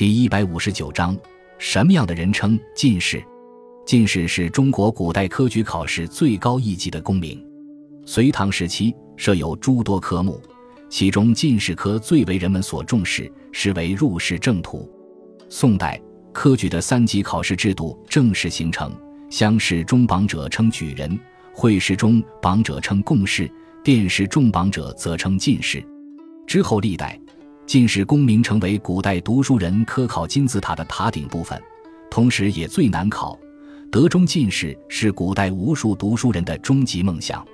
第一百五十九章，什么样的人称进士？进士是中国古代科举考试最高一级的功名。隋唐时期设有诸多科目，其中进士科最为人们所重视，视为入仕正途。宋代科举的三级考试制度正式形成，乡试中榜者称举人，会试中榜者称贡士，殿试中榜者则称进士。之后历代，进士功名成为古代读书人科考金字塔的塔顶部分，同时也最难考。德中进士是古代无数读书人的终极梦想，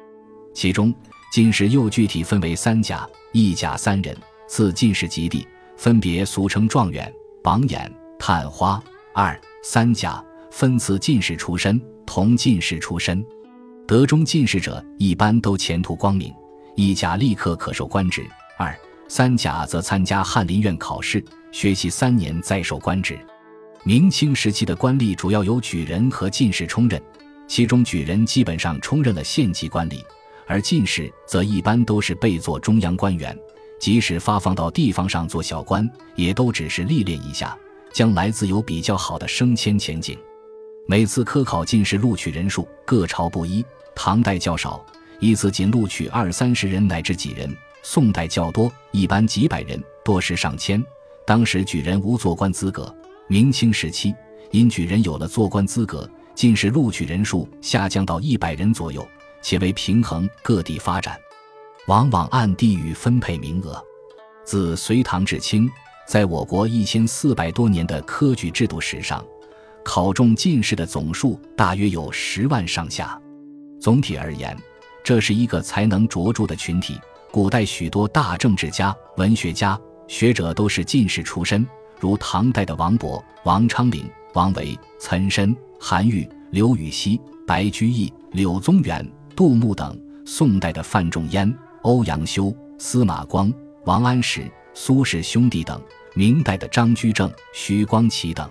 其中进士又具体分为三甲、一甲三人。次进士及第，分别俗称状元、榜眼、探花。二三甲分次进士出身、同进士出身。德中进士者一般都前途光明，一甲立刻可受官职；二三甲则参加翰林院考试，学习三年再受官职。明清时期的官吏主要由举人和进士充任，其中举人基本上充任了县级官吏，而进士则一般都是被做中央官员，即使发放到地方上做小官，也都只是历练一下，将来自有比较好的升迁前景。每次科考进士录取人数各朝不一，唐代较少，一次仅录取二三十人乃至几人；宋代较多，一般几百人，多时上千。当时举人无做官资格。明清时期，因举人有了做官资格，进士录取人数下降到一百人左右，且为平衡各地发展，往往按地域分配名额。自隋唐至清，在我国一千四百多年的科举制度史上，考中进士的总数大约有十万上下。总体而言，这是一个才能卓著的群体。古代许多大政治家、文学家、学者都是进士出身。如唐代的王勃、王昌龄、王维、岑参、韩愈、刘禹锡、白居易、柳宗元、杜牧等；宋代的范仲淹、欧阳修、司马光、王安石、苏轼兄弟等；明代的张居正、徐光启等。